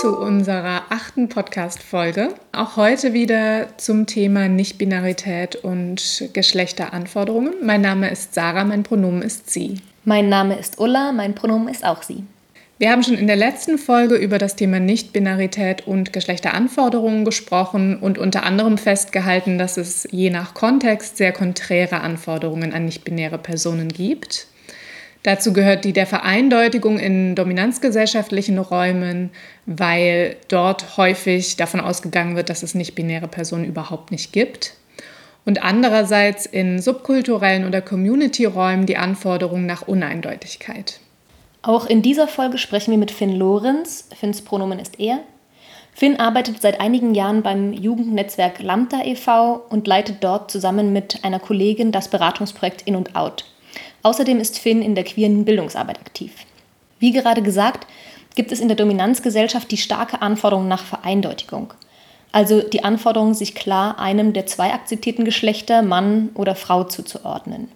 Zu unserer achten Podcast-Folge. Auch heute wieder zum Thema Nichtbinarität und Geschlechteranforderungen. Mein Name ist Sarah, mein Pronomen ist sie. Mein Name ist Ulla, mein Pronomen ist auch sie. Wir haben schon in der letzten Folge über das Thema Nichtbinarität und Geschlechteranforderungen gesprochen und unter anderem festgehalten, dass es je nach Kontext sehr konträre Anforderungen an nichtbinäre Personen gibt. Dazu gehört die der Vereindeutigung in dominanzgesellschaftlichen Räumen, weil dort häufig davon ausgegangen wird, dass es nicht-binäre Personen überhaupt nicht gibt. Und andererseits in subkulturellen oder Community-Räumen die Anforderung nach Uneindeutigkeit. Auch in dieser Folge sprechen wir mit Finn Lorenz. Finns Pronomen ist er. Finn arbeitet seit einigen Jahren beim Jugendnetzwerk Lambda e.V. und leitet dort zusammen mit einer Kollegin das Beratungsprojekt In und Out. Außerdem ist Finn in der queeren Bildungsarbeit aktiv. Wie gerade gesagt, gibt es in der Dominanzgesellschaft die starke Anforderung nach Vereindeutigung. Also die Anforderung, sich klar einem der zwei akzeptierten Geschlechter, Mann oder Frau, zuzuordnen.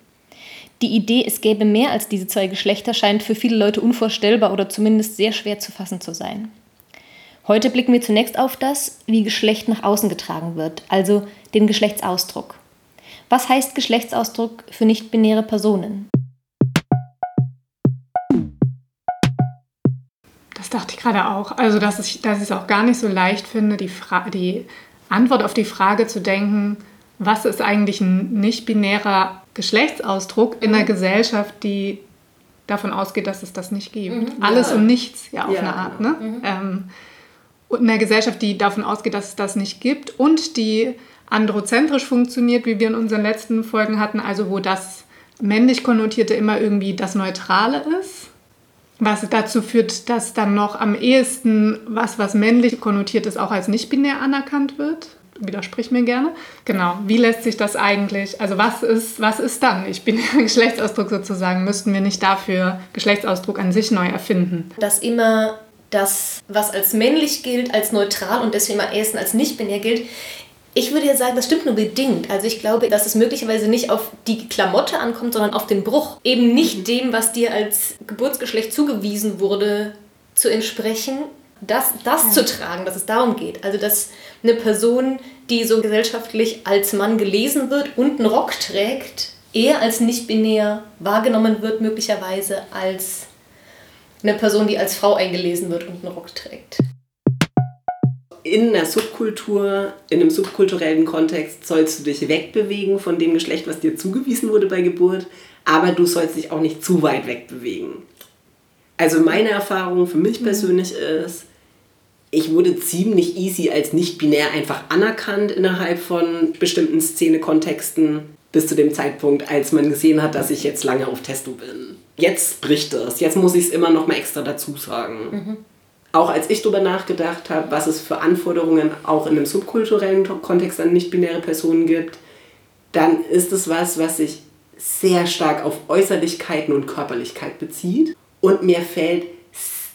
Die Idee, es gäbe mehr als diese zwei Geschlechter, scheint für viele Leute unvorstellbar oder zumindest sehr schwer zu fassen zu sein. Heute blicken wir zunächst auf das, wie Geschlecht nach außen getragen wird, also den Geschlechtsausdruck. Was heißt Geschlechtsausdruck für nicht-binäre Personen? Das dachte ich gerade auch. Also, dass ich, dass ich es auch gar nicht so leicht finde, die, Fra die Antwort auf die Frage zu denken, was ist eigentlich ein nicht-binärer Geschlechtsausdruck in einer Gesellschaft, die davon ausgeht, dass es das nicht gibt. Mhm, Alles ja. und nichts, ja, auf ja, eine Art. Ne? Mhm. Ähm, und in einer Gesellschaft, die davon ausgeht, dass es das nicht gibt und die androzentrisch funktioniert, wie wir in unseren letzten Folgen hatten, also wo das männlich konnotierte immer irgendwie das Neutrale ist, was dazu führt, dass dann noch am ehesten was, was männlich konnotiert ist, auch als nicht binär anerkannt wird. Widersprich mir gerne. Genau. Wie lässt sich das eigentlich, also was ist, was ist dann nicht binärer Geschlechtsausdruck sozusagen? Müssten wir nicht dafür Geschlechtsausdruck an sich neu erfinden? Dass immer das, was als männlich gilt, als neutral und deswegen am ehesten als nicht binär gilt, ich würde ja sagen, das stimmt nur bedingt. Also ich glaube, dass es möglicherweise nicht auf die Klamotte ankommt, sondern auf den Bruch. Eben nicht mhm. dem, was dir als Geburtsgeschlecht zugewiesen wurde, zu entsprechen, das, das ja. zu tragen, dass es darum geht. Also dass eine Person, die so gesellschaftlich als Mann gelesen wird und einen Rock trägt, eher als nicht-binär wahrgenommen wird, möglicherweise als eine Person, die als Frau eingelesen wird und einen Rock trägt in einer Subkultur, in einem subkulturellen Kontext sollst du dich wegbewegen von dem Geschlecht, was dir zugewiesen wurde bei Geburt, aber du sollst dich auch nicht zu weit wegbewegen. Also meine Erfahrung für mich mhm. persönlich ist, ich wurde ziemlich easy als nicht binär einfach anerkannt innerhalb von bestimmten Szenekontexten bis zu dem Zeitpunkt, als man gesehen hat, dass ich jetzt lange auf Testo bin. Jetzt bricht es. Jetzt muss ich es immer noch mal extra dazu sagen. Mhm auch als ich darüber nachgedacht habe, was es für Anforderungen auch in einem subkulturellen Kontext an nicht-binäre Personen gibt, dann ist es was, was sich sehr stark auf Äußerlichkeiten und Körperlichkeit bezieht. Und mir fällt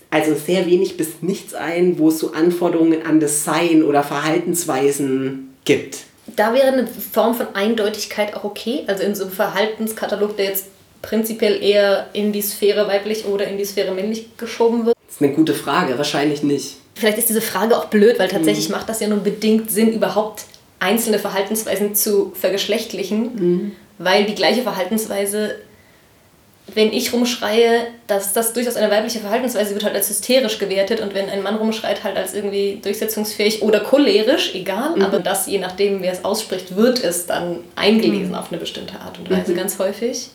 also sehr wenig bis nichts ein, wo es so Anforderungen an das Sein oder Verhaltensweisen gibt. Da wäre eine Form von Eindeutigkeit auch okay. Also in so einem Verhaltenskatalog, der jetzt prinzipiell eher in die Sphäre weiblich oder in die Sphäre männlich geschoben wird. Ist eine gute Frage, wahrscheinlich nicht. Vielleicht ist diese Frage auch blöd, weil tatsächlich mhm. macht das ja nur bedingt Sinn, überhaupt einzelne Verhaltensweisen zu vergeschlechtlichen, mhm. weil die gleiche Verhaltensweise, wenn ich rumschreie, dass das durchaus eine weibliche Verhaltensweise wird halt als hysterisch gewertet und wenn ein Mann rumschreit, halt als irgendwie durchsetzungsfähig oder cholerisch, egal, mhm. aber das, je nachdem, wer es ausspricht, wird es dann eingelesen mhm. auf eine bestimmte Art und Weise mhm. ganz häufig.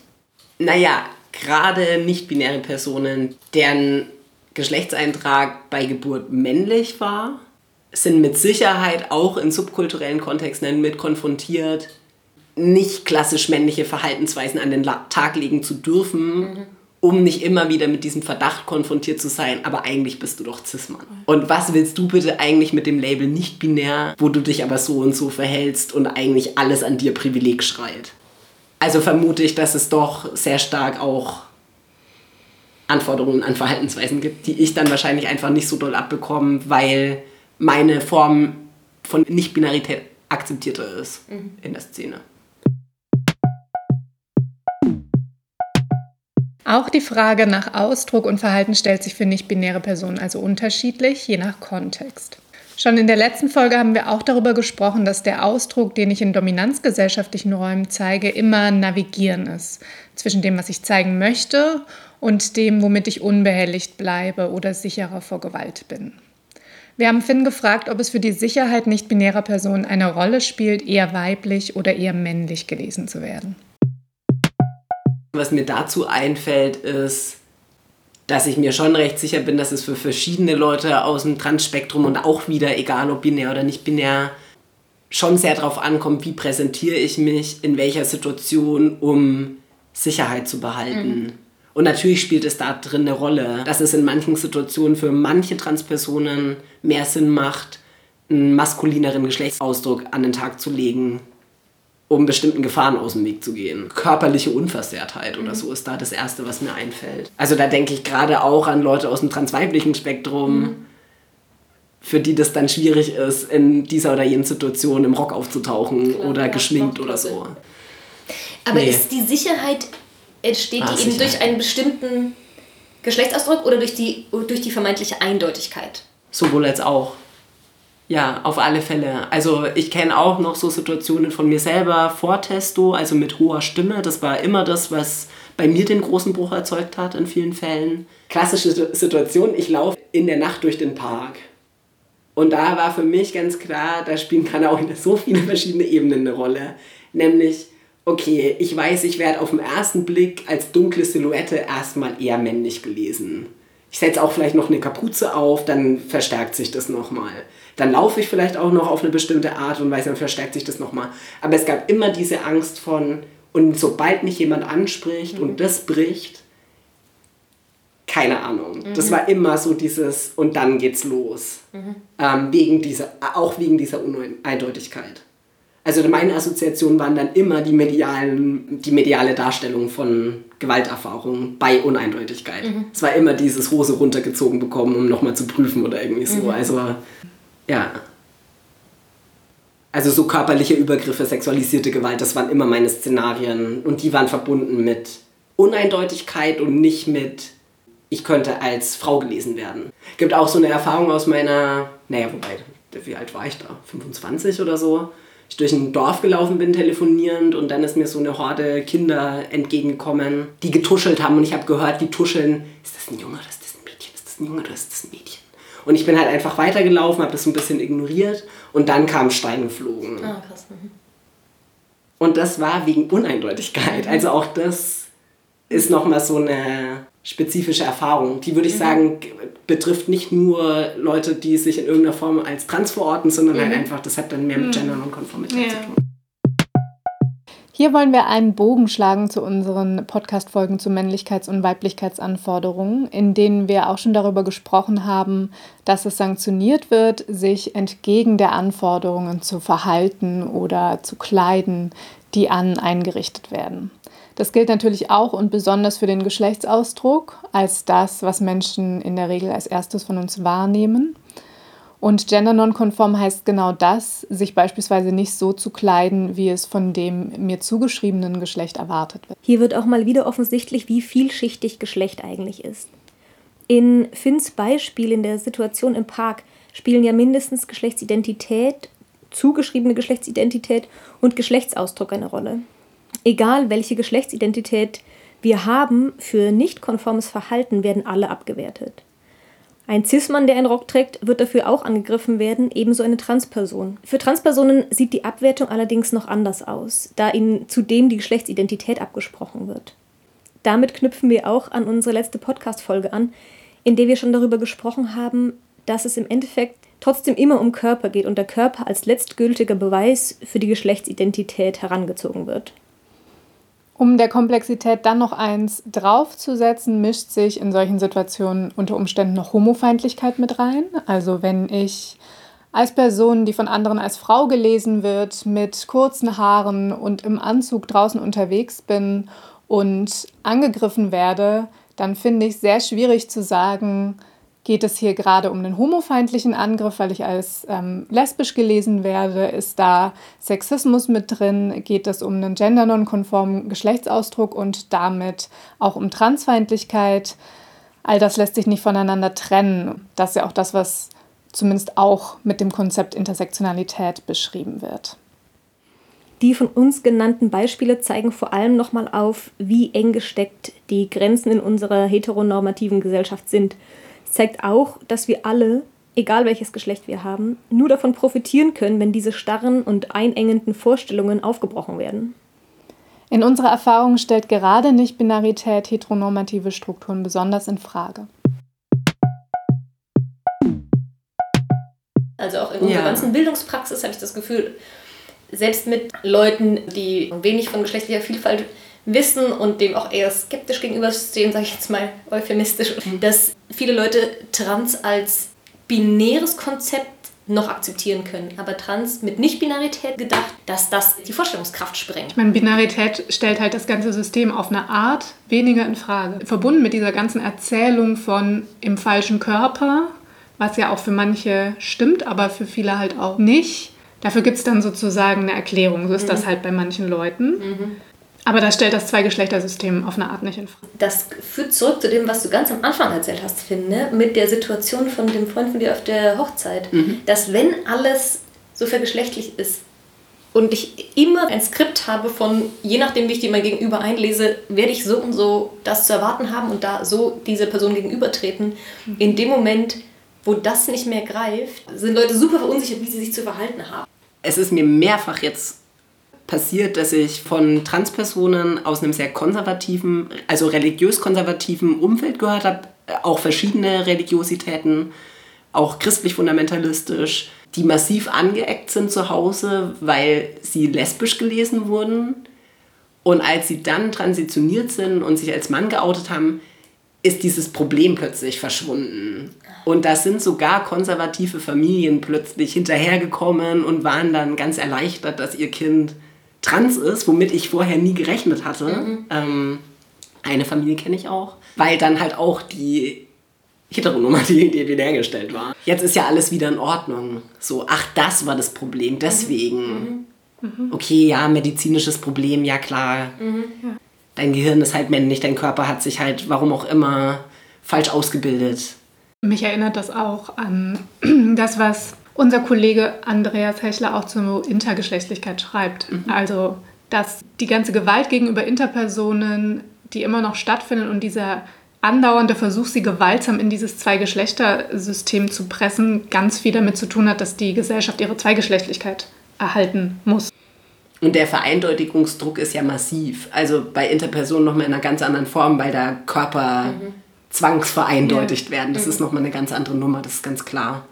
Naja, gerade nicht-binäre Personen, deren Geschlechtseintrag bei Geburt männlich war, sind mit Sicherheit auch in subkulturellen Kontexten mit konfrontiert, nicht klassisch männliche Verhaltensweisen an den Tag legen zu dürfen, mhm. um nicht immer wieder mit diesem Verdacht konfrontiert zu sein, aber eigentlich bist du doch Cis-Mann. Und was willst du bitte eigentlich mit dem Label nicht binär, wo du dich aber so und so verhältst und eigentlich alles an dir Privileg schreit? Also vermute ich, dass es doch sehr stark auch Anforderungen an Verhaltensweisen gibt, die ich dann wahrscheinlich einfach nicht so doll abbekomme, weil meine Form von Nicht-Binarität akzeptierter ist mhm. in der Szene. Auch die Frage nach Ausdruck und Verhalten stellt sich für nicht-binäre Personen also unterschiedlich, je nach Kontext. Schon in der letzten Folge haben wir auch darüber gesprochen, dass der Ausdruck, den ich in dominanzgesellschaftlichen Räumen zeige, immer navigieren ist zwischen dem, was ich zeigen möchte und dem, womit ich unbehelligt bleibe oder sicherer vor Gewalt bin. Wir haben Finn gefragt, ob es für die Sicherheit nicht-binärer Personen eine Rolle spielt, eher weiblich oder eher männlich gelesen zu werden. Was mir dazu einfällt, ist, dass ich mir schon recht sicher bin, dass es für verschiedene Leute aus dem Transspektrum und auch wieder, egal ob binär oder nicht binär, schon sehr darauf ankommt, wie präsentiere ich mich in welcher Situation, um Sicherheit zu behalten. Mhm. Und natürlich spielt es da drin eine Rolle, dass es in manchen Situationen für manche Transpersonen mehr Sinn macht, einen maskulineren Geschlechtsausdruck an den Tag zu legen, um bestimmten Gefahren aus dem Weg zu gehen. Körperliche Unversehrtheit oder mhm. so ist da das Erste, was mir einfällt. Also da denke ich gerade auch an Leute aus dem transweiblichen Spektrum, mhm. für die das dann schwierig ist, in dieser oder jenen Situation im Rock aufzutauchen Klar, oder ja, geschminkt oder so. Aber nee. ist die Sicherheit, entsteht ah, die eben durch einen bestimmten Geschlechtsausdruck oder durch die, durch die vermeintliche Eindeutigkeit? Sowohl als auch. Ja, auf alle Fälle. Also ich kenne auch noch so Situationen von mir selber vor Testo, also mit hoher Stimme. Das war immer das, was bei mir den großen Bruch erzeugt hat in vielen Fällen. Klassische Situation, ich laufe in der Nacht durch den Park. Und da war für mich ganz klar, da spielen gerade auch so viele verschiedene Ebenen eine Rolle. Nämlich, okay, ich weiß, ich werde auf den ersten Blick als dunkle Silhouette erstmal eher männlich gelesen. Ich setze auch vielleicht noch eine Kapuze auf, dann verstärkt sich das nochmal. Dann laufe ich vielleicht auch noch auf eine bestimmte Art und Weise, dann verstärkt sich das nochmal. Aber es gab immer diese Angst von, und sobald mich jemand anspricht mhm. und das bricht, keine Ahnung. Mhm. Das war immer so dieses, und dann geht's los. Mhm. Ähm, wegen dieser, auch wegen dieser Uneindeutigkeit. Also meine Assoziationen waren dann immer die, medialen, die mediale Darstellung von Gewalterfahrungen bei Uneindeutigkeit. Mhm. Es war immer dieses Hose runtergezogen bekommen, um nochmal zu prüfen oder irgendwie so. Mhm. Also, ja. Also so körperliche Übergriffe, sexualisierte Gewalt, das waren immer meine Szenarien. Und die waren verbunden mit Uneindeutigkeit und nicht mit, ich könnte als Frau gelesen werden. Es gibt auch so eine Erfahrung aus meiner, naja, wobei, wie alt war ich da? 25 oder so? Ich durch ein Dorf gelaufen bin, telefonierend, und dann ist mir so eine Horde Kinder entgegengekommen, die getuschelt haben. Und ich habe gehört, die tuscheln, ist das ein Junge oder ist das ein Mädchen? Ist das ein Junge oder ist das ein Mädchen? Und ich bin halt einfach weitergelaufen, habe das so ein bisschen ignoriert und dann kamen Steine geflogen. Ah, krass. Mhm. Und das war wegen Uneindeutigkeit. Also auch das ist nochmal so eine spezifische Erfahrung. Die würde ich mhm. sagen, betrifft nicht nur Leute, die sich in irgendeiner Form als trans verorten, sondern halt mhm. halt einfach, das hat dann mehr mit mhm. Gender und Konformität ja. zu tun. Hier wollen wir einen Bogen schlagen zu unseren Podcast-Folgen zu Männlichkeits- und Weiblichkeitsanforderungen, in denen wir auch schon darüber gesprochen haben, dass es sanktioniert wird, sich entgegen der Anforderungen zu verhalten oder zu kleiden, die an eingerichtet werden. Das gilt natürlich auch und besonders für den Geschlechtsausdruck als das, was Menschen in der Regel als erstes von uns wahrnehmen. Und gender nonkonform heißt genau das, sich beispielsweise nicht so zu kleiden, wie es von dem mir zugeschriebenen Geschlecht erwartet wird. Hier wird auch mal wieder offensichtlich, wie vielschichtig Geschlecht eigentlich ist. In Finns Beispiel in der Situation im Park spielen ja mindestens Geschlechtsidentität, zugeschriebene Geschlechtsidentität und Geschlechtsausdruck eine Rolle egal welche Geschlechtsidentität wir haben, für nicht konformes Verhalten werden alle abgewertet. Ein Cis-Mann, der einen Rock trägt, wird dafür auch angegriffen werden, ebenso eine Transperson. Für Transpersonen sieht die Abwertung allerdings noch anders aus, da ihnen zudem die Geschlechtsidentität abgesprochen wird. Damit knüpfen wir auch an unsere letzte Podcast-Folge an, in der wir schon darüber gesprochen haben, dass es im Endeffekt trotzdem immer um Körper geht und der Körper als letztgültiger Beweis für die Geschlechtsidentität herangezogen wird. Um der Komplexität dann noch eins draufzusetzen, mischt sich in solchen Situationen unter Umständen noch Homofeindlichkeit mit rein. Also wenn ich als Person, die von anderen als Frau gelesen wird, mit kurzen Haaren und im Anzug draußen unterwegs bin und angegriffen werde, dann finde ich sehr schwierig zu sagen, geht es hier gerade um einen homofeindlichen Angriff, weil ich als ähm, lesbisch gelesen werde? Ist da Sexismus mit drin? Geht es um einen gendernonkonformen Geschlechtsausdruck und damit auch um Transfeindlichkeit? All das lässt sich nicht voneinander trennen. Das ist ja auch das, was zumindest auch mit dem Konzept Intersektionalität beschrieben wird. Die von uns genannten Beispiele zeigen vor allem nochmal auf, wie eng gesteckt die Grenzen in unserer heteronormativen Gesellschaft sind. Zeigt auch, dass wir alle, egal welches Geschlecht wir haben, nur davon profitieren können, wenn diese starren und einengenden Vorstellungen aufgebrochen werden. In unserer Erfahrung stellt gerade Nicht-Binarität heteronormative Strukturen besonders in Frage. Also auch in unserer ja. ganzen Bildungspraxis habe ich das Gefühl, selbst mit Leuten, die wenig von geschlechtlicher Vielfalt wissen und dem auch eher skeptisch gegenüberstehen, sage ich jetzt mal euphemistisch, mhm. dass viele Leute Trans als binäres Konzept noch akzeptieren können. Aber Trans mit Nicht-Binarität gedacht, dass das die Vorstellungskraft sprengt. Ich meine, Binarität stellt halt das ganze System auf eine Art weniger in Frage. Verbunden mit dieser ganzen Erzählung von im falschen Körper was ja auch für manche stimmt, aber für viele halt auch nicht. Dafür gibt es dann sozusagen eine Erklärung. So ist mhm. das halt bei manchen Leuten. Mhm. Aber das stellt das Zweigeschlechtersystem auf eine Art nicht in Frage. Das führt zurück zu dem, was du ganz am Anfang erzählt hast, finde, mit der Situation von dem Freund von dir auf der Hochzeit. Mhm. Dass wenn alles so vergeschlechtlich ist und ich immer ein Skript habe von, je nachdem, wie ich dir mein Gegenüber einlese, werde ich so und so das zu erwarten haben und da so dieser Person gegenübertreten, mhm. in dem Moment wo das nicht mehr greift, sind Leute super verunsichert, wie sie sich zu verhalten haben. Es ist mir mehrfach jetzt passiert, dass ich von Transpersonen aus einem sehr konservativen, also religiös-konservativen Umfeld gehört habe, auch verschiedene Religiositäten, auch christlich-fundamentalistisch, die massiv angeeckt sind zu Hause, weil sie lesbisch gelesen wurden. Und als sie dann transitioniert sind und sich als Mann geoutet haben, ist dieses Problem plötzlich verschwunden. Und da sind sogar konservative Familien plötzlich hinterhergekommen und waren dann ganz erleichtert, dass ihr Kind trans ist, womit ich vorher nie gerechnet hatte. Mhm. Ähm, eine Familie kenne ich auch, weil dann halt auch die Heteronormativität wiederhergestellt war. Jetzt ist ja alles wieder in Ordnung. So, ach, das war das Problem, deswegen. Mhm. Mhm. Okay, ja, medizinisches Problem, ja klar. Mhm. Dein Gehirn ist halt männlich, dein Körper hat sich halt, warum auch immer, falsch ausgebildet. Mich erinnert das auch an das, was unser Kollege Andreas Hechler auch zur Intergeschlechtlichkeit schreibt. Mhm. Also, dass die ganze Gewalt gegenüber Interpersonen, die immer noch stattfindet und dieser andauernde Versuch, sie gewaltsam in dieses Zweigeschlechtersystem zu pressen, ganz viel damit zu tun hat, dass die Gesellschaft ihre Zweigeschlechtlichkeit erhalten muss. Und der Vereindeutigungsdruck ist ja massiv. Also bei Interpersonen nochmal in einer ganz anderen Form, weil der Körper mhm zwangsvereindeutigt ja. werden. Das mhm. ist nochmal eine ganz andere Nummer, das ist ganz klar.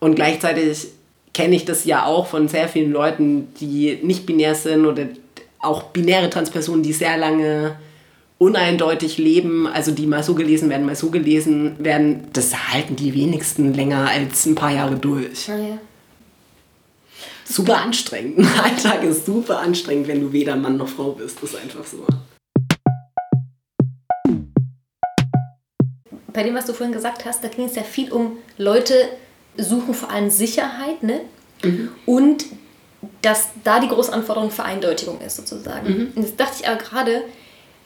Und gleichzeitig kenne ich das ja auch von sehr vielen Leuten, die nicht binär sind oder auch binäre Transpersonen, die sehr lange uneindeutig leben, also die mal so gelesen werden, mal so gelesen werden, das halten die wenigsten länger als ein paar Jahre durch. Ja. Super anstrengend. Ein Alltag ist super anstrengend, wenn du weder Mann noch Frau bist. Das ist einfach so. bei dem, was du vorhin gesagt hast, da ging es ja viel um Leute suchen vor allem Sicherheit, ne? Mhm. Und dass da die große Anforderung für Eindeutigung ist, sozusagen. Mhm. Und jetzt dachte ich aber gerade,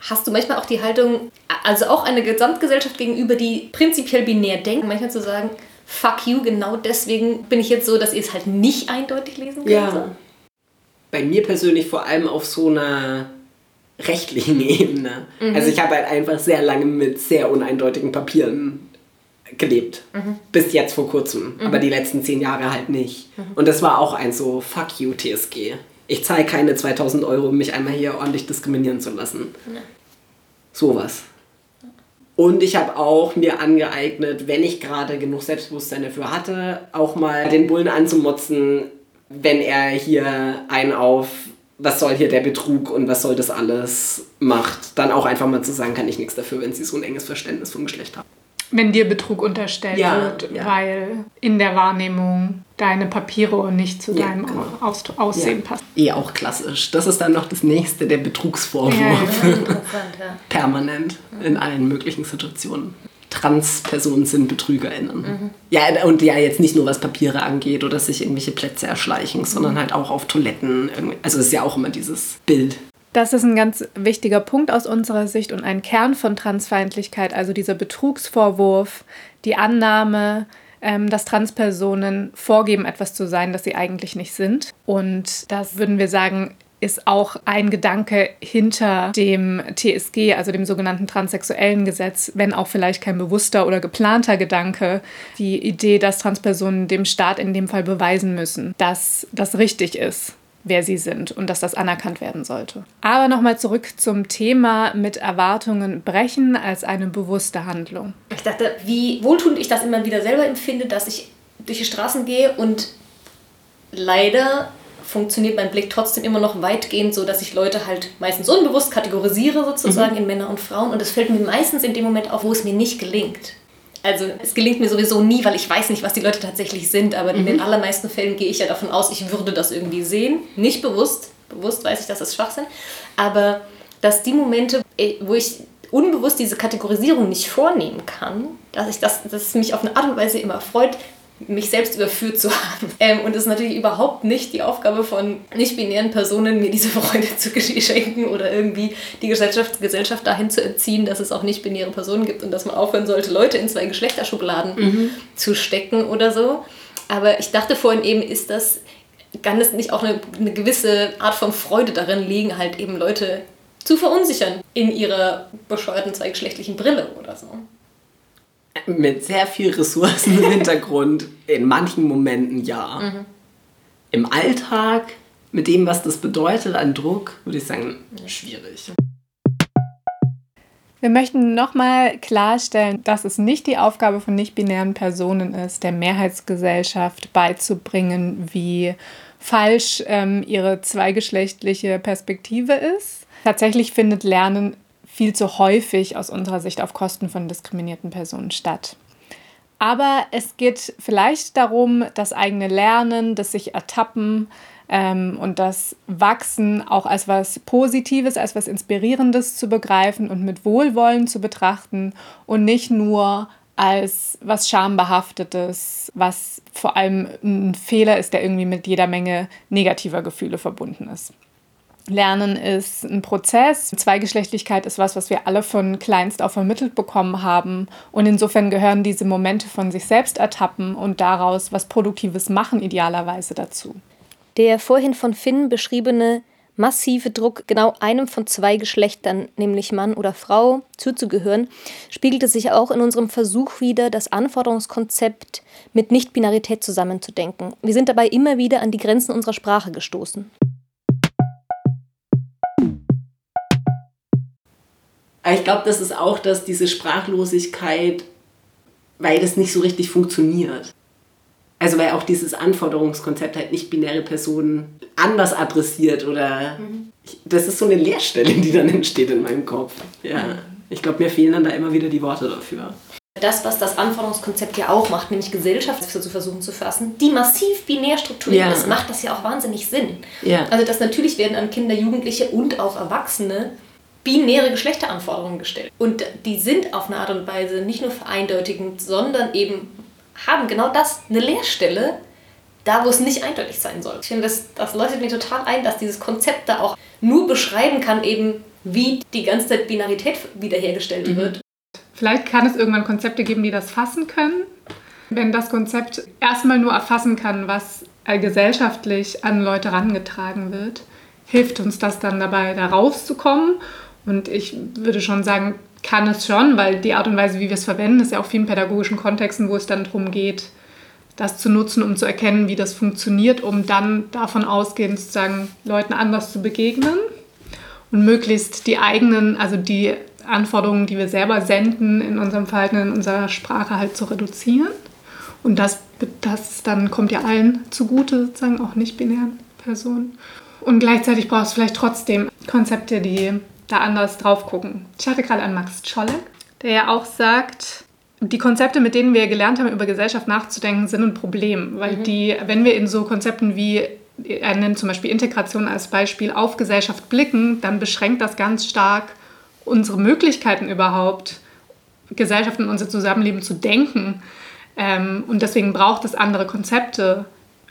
hast du manchmal auch die Haltung, also auch eine Gesamtgesellschaft gegenüber, die prinzipiell binär denkt, manchmal zu sagen, fuck you, genau deswegen bin ich jetzt so, dass ihr es halt nicht eindeutig lesen könnt? Ja. Bei mir persönlich vor allem auf so einer rechtlichen Ebene. Mhm. Also ich habe halt einfach sehr lange mit sehr uneindeutigen Papieren gelebt. Mhm. Bis jetzt vor kurzem. Mhm. Aber die letzten zehn Jahre halt nicht. Mhm. Und das war auch ein so, fuck you TSG. Ich zahle keine 2000 Euro, um mich einmal hier ordentlich diskriminieren zu lassen. Ja. Sowas. Und ich habe auch mir angeeignet, wenn ich gerade genug Selbstbewusstsein dafür hatte, auch mal den Bullen anzumotzen, wenn er hier einen auf, was soll hier der Betrug und was soll das alles macht, dann auch einfach mal zu sagen, kann ich nichts dafür, wenn sie so ein enges Verständnis vom Geschlecht haben. Wenn dir Betrug unterstellt Ja, wird, ja. weil in der Wahrnehmung deine Papiere nicht zu Ja, deinem genau. Aus Aussehen passen. Eh auch klassisch. Das ist dann noch das nächste, der Betrugsvorwurf. Permanent in allen möglichen Situationen. Transpersonen sind BetrügerInnen. Ja, und ja, jetzt nicht nur was Papiere angeht oder sich irgendwelche Plätze erschleichen, sondern halt auch auf Toiletten. Also es ist ja auch immer dieses Bild. Das ist ein ganz wichtiger Punkt aus unserer Sicht und ein Kern von Transfeindlichkeit, also dieser Betrugsvorwurf, die Annahme, ähm, dass Transpersonen vorgeben, etwas zu sein, das sie eigentlich nicht sind. Und das würden wir sagen, ist auch ein Gedanke hinter dem TSG, also dem sogenannten transsexuellen Gesetz, wenn auch vielleicht kein bewusster oder geplanter Gedanke, die Idee, dass Transpersonen dem Staat in dem Fall beweisen müssen, dass das richtig ist wer sie sind und dass das anerkannt werden sollte. Aber nochmal zurück zum Thema mit Erwartungen brechen als eine bewusste Handlung. Ich dachte, wie wohltuend ich das immer wieder selber empfinde, dass ich durch die Straßen gehe und leider funktioniert mein Blick trotzdem immer noch weitgehend so, dass ich Leute halt meistens unbewusst kategorisiere sozusagen in Männer und Frauen und es fällt mir meistens in dem Moment auf, wo es mir nicht gelingt. Also es gelingt mir sowieso nie, weil ich weiß nicht, was die Leute tatsächlich sind, aber in den allermeisten Fällen gehe ich ja davon aus, ich würde das irgendwie sehen. Nicht bewusst, bewusst weiß ich, dass das Schwachsinn, aber dass die Momente, eh, wo ich unbewusst diese Kategorisierung nicht vornehmen kann, dass ich das, dass es mich auf eine Art und Weise immer freut, mich selbst überführt zu haben. Ähm, und es ist natürlich überhaupt nicht die Aufgabe von nicht-binären Personen, mir diese Freude zu schenken oder irgendwie die Gesellschaft, Gesellschaft dahin zu entziehen, dass es auch nicht-binäre Personen gibt und dass man aufhören sollte, Leute in zwei Geschlechterschubladen zu stecken oder so. Aber ich dachte vorhin eben, ist das, kann es nicht auch eine, eine gewisse Art von Freude darin liegen, halt eben Leute zu verunsichern in ihrer bescheuerten zweigeschlechtlichen Brille oder so. Mit sehr viel Ressourcen im Hintergrund, in manchen Momenten ja. Im Alltag, mit dem, was das bedeutet an Druck, würde ich sagen, schwierig. Wir möchten nochmal klarstellen, dass es nicht die Aufgabe von nicht-binären Personen ist, der Mehrheitsgesellschaft beizubringen, wie falsch ähm, ihre zweigeschlechtliche Perspektive ist. Tatsächlich findet Lernen viel zu häufig aus unserer Sicht auf Kosten von diskriminierten Personen statt. Aber es geht vielleicht darum, das eigene Lernen, das sich ertappen ähm, und das Wachsen auch als was Positives, als was Inspirierendes zu begreifen und mit Wohlwollen zu betrachten und nicht nur als was Schambehaftetes, was vor allem ein Fehler ist, der irgendwie mit jeder Menge negativer Gefühle verbunden ist. Lernen ist ein Prozess. Zweigeschlechtlichkeit ist was, was wir alle von kleinst auf vermittelt bekommen haben. Und insofern gehören diese Momente von sich selbst ertappen und daraus was Produktives machen idealerweise dazu. Der vorhin von Finn beschriebene massive Druck, genau einem von zwei Geschlechtern, nämlich Mann oder Frau, zuzugehören, spiegelte sich auch in unserem Versuch wider, das Anforderungskonzept mit Nichtbinarität zusammenzudenken. Wir sind dabei immer wieder an die Grenzen unserer Sprache gestoßen. Aber ich glaube, das ist auch, dass diese Sprachlosigkeit, weil das nicht so richtig funktioniert. Also weil auch dieses Anforderungskonzept halt nicht binäre Personen anders adressiert oder ich, das ist so eine Leerstelle, die dann entsteht in meinem Kopf. Ja. Ich glaube, mir fehlen dann da immer wieder die Worte dafür. Das, was das Anforderungskonzept ja auch macht, nämlich Gesellschaft zu versuchen zu fassen, die massiv binär strukturiert Ja. ist, macht das ja auch wahnsinnig Sinn. Ja. Also, dass natürlich werden an Kinder, Jugendliche und auch Erwachsene binäre Geschlechteranforderungen gestellt. Und die sind auf eine Art und Weise nicht nur vereindeutigend, sondern eben haben genau das, eine Leerstelle, da wo es nicht eindeutig sein soll. Ich finde, das, das leuchtet mir total ein, dass dieses Konzept da auch nur beschreiben kann, eben wie die ganze Zeit Binarität wiederhergestellt wird. Vielleicht kann es irgendwann Konzepte geben, die das fassen können. Wenn das Konzept erstmal nur erfassen kann, was äh, gesellschaftlich an Leute herangetragen wird, hilft uns das dann dabei, da rauszukommen. Und ich würde schon sagen, kann es schon, weil die Art und Weise, wie wir es verwenden, ist ja auch vielen pädagogischen Kontexten, wo es dann darum geht, das zu nutzen, um zu erkennen, wie das funktioniert, um dann davon ausgehend sozusagen Leuten anders zu begegnen und möglichst die eigenen, also die Anforderungen, die wir selber senden, in unserem Verhalten, in unserer Sprache halt zu reduzieren. Und das, das dann kommt ja allen zugute, sozusagen auch nicht-binären Personen. Und gleichzeitig brauchst du vielleicht trotzdem Konzepte, die da anders drauf gucken. Ich hatte gerade an Max Czolek, der ja auch sagt, die Konzepte, mit denen wir gelernt haben, über Gesellschaft nachzudenken, sind ein Problem, weil mhm. die, wenn wir in so Konzepten wie er nennt zum Beispiel Integration als Beispiel, auf Gesellschaft blicken, dann beschränkt das ganz stark unsere Möglichkeiten überhaupt, Gesellschaften und unser Zusammenleben zu denken. Ähm, und deswegen braucht es andere Konzepte,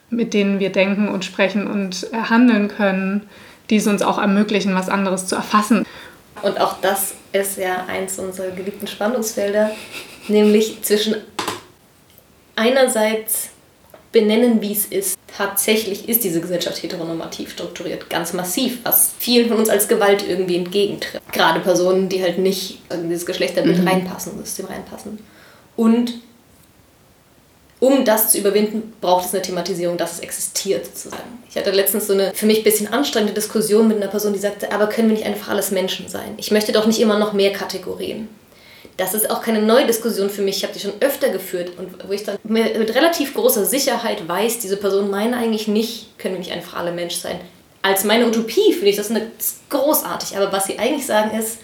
mit denen wir denken und sprechen und handeln können, die es uns auch ermöglichen, was anderes zu erfassen. Und auch das ist ja eins unserer geliebten Spannungsfelder, nämlich zwischen einerseits benennen, wie es ist. Tatsächlich ist diese Gesellschaft heteronormativ strukturiert, ganz massiv, was vielen von uns als Gewalt irgendwie entgegentritt. Gerade Personen, die halt nicht in dieses Geschlechterbild mhm. reinpassen, das System reinpassen. Und um das zu überwinden, braucht es eine Thematisierung, dass es existiert, sozusagen. Ich hatte letztens so eine für mich ein bisschen anstrengende Diskussion mit einer Person, die sagte, aber können wir nicht einfach alles Menschen sein? Ich möchte doch nicht immer noch mehr Kategorien. Das ist auch keine neue Diskussion für mich. Ich habe die schon öfter geführt und wo ich dann mit, relativ großer Sicherheit weiß, diese Person meinen eigentlich nicht, können wir nicht einfach alle Mensch sein. Als meine Utopie finde ich das, eine, großartig. Aber was sie eigentlich sagen ist,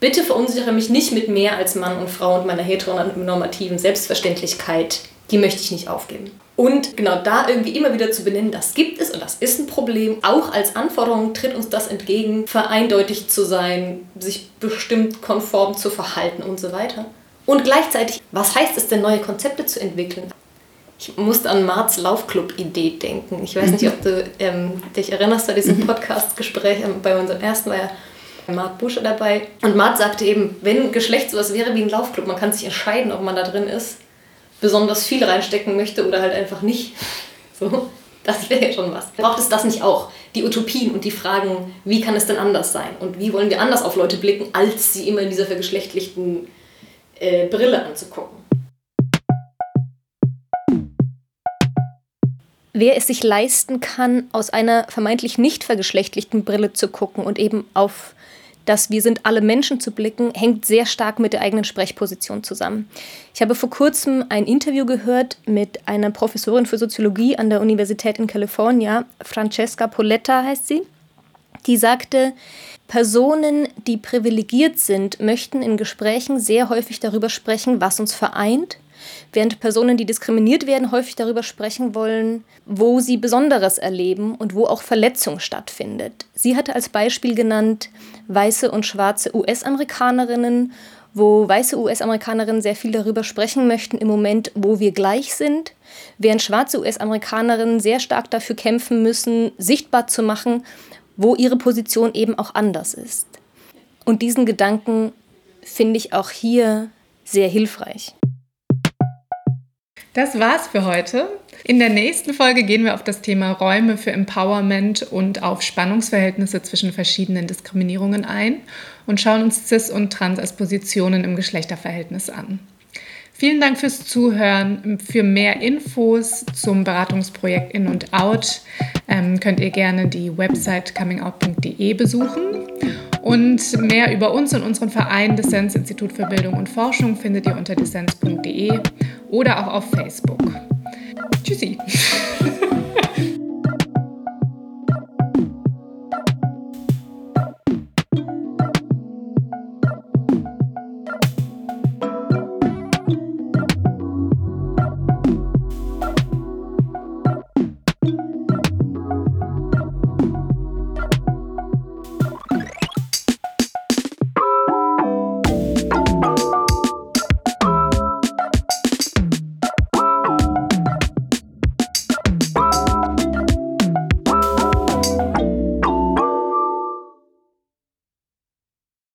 bitte verunsichere mich nicht mit mehr als Mann und Frau und meiner heteronormativen Selbstverständlichkeit die möchte ich nicht aufgeben. Und genau da irgendwie immer wieder zu benennen, das gibt es und das ist ein Problem. Auch als Anforderung tritt uns das entgegen, vereindeutigt zu sein, sich bestimmt konform zu verhalten und so weiter. Und gleichzeitig, was heißt es denn, neue Konzepte zu entwickeln? Ich musste an Marts Laufclub-Idee denken. Ich weiß nicht, ob du ähm, dich erinnerst an diesem mhm. Podcast-Gespräch. Ähm, bei unserem ersten war ja Mart Busche dabei. Und Mart sagte eben, wenn Geschlecht sowas wäre wie ein Laufclub, man kann sich entscheiden, ob man da drin ist, besonders viel reinstecken möchte oder halt einfach nicht. So, das wäre ja schon was. Braucht es das nicht auch? Die Utopien und die Fragen, wie kann es denn anders sein? Und wie wollen wir anders auf Leute blicken, als sie immer in dieser vergeschlechtlichten äh, Brille anzugucken? Wer es sich leisten kann, aus einer vermeintlich nicht vergeschlechtlichten Brille zu gucken und eben auf dass wir sind alle Menschen zu blicken, hängt sehr stark mit der eigenen Sprechposition zusammen. Ich habe vor kurzem ein Interview gehört mit einer Professorin für Soziologie an der Universität in California, Francesca Poletta heißt sie, die sagte, Personen, die privilegiert sind, möchten in Gesprächen sehr häufig darüber sprechen, was uns vereint, während Personen, die diskriminiert werden, häufig darüber sprechen wollen, wo sie Besonderes erleben und wo auch Verletzung stattfindet. Sie hatte als Beispiel genannt weiße und schwarze US-Amerikanerinnen, wo weiße US-Amerikanerinnen sehr viel darüber sprechen möchten im Moment, wo wir gleich sind, während schwarze US-Amerikanerinnen sehr stark dafür kämpfen müssen, sichtbar zu machen, wo ihre Position eben auch anders ist. Und diesen Gedanken finde ich auch hier sehr hilfreich. Das war's für heute. In der nächsten Folge gehen wir auf das Thema Räume für Empowerment und auf Spannungsverhältnisse zwischen verschiedenen Diskriminierungen ein und schauen uns Cis und Trans als Positionen im Geschlechterverhältnis an. Vielen Dank fürs Zuhören. Für mehr Infos zum Beratungsprojekt In und Out ähm, könnt ihr gerne die Website comingout.de besuchen. Und mehr über uns und unseren Verein Dissens Institut für Bildung und Forschung findet ihr unter dissens.de oder auch auf Facebook. Tschüssi.